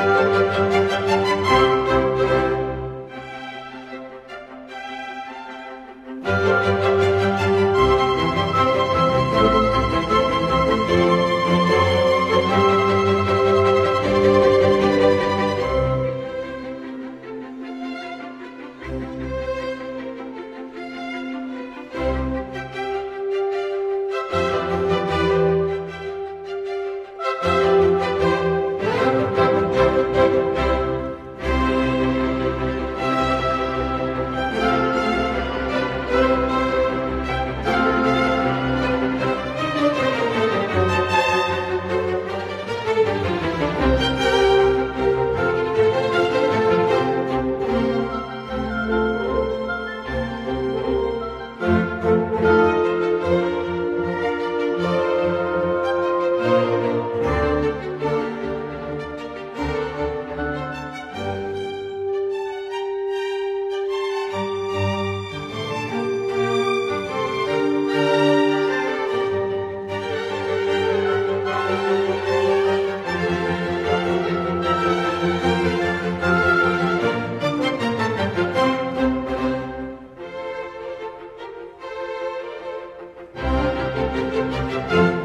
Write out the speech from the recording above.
Música Música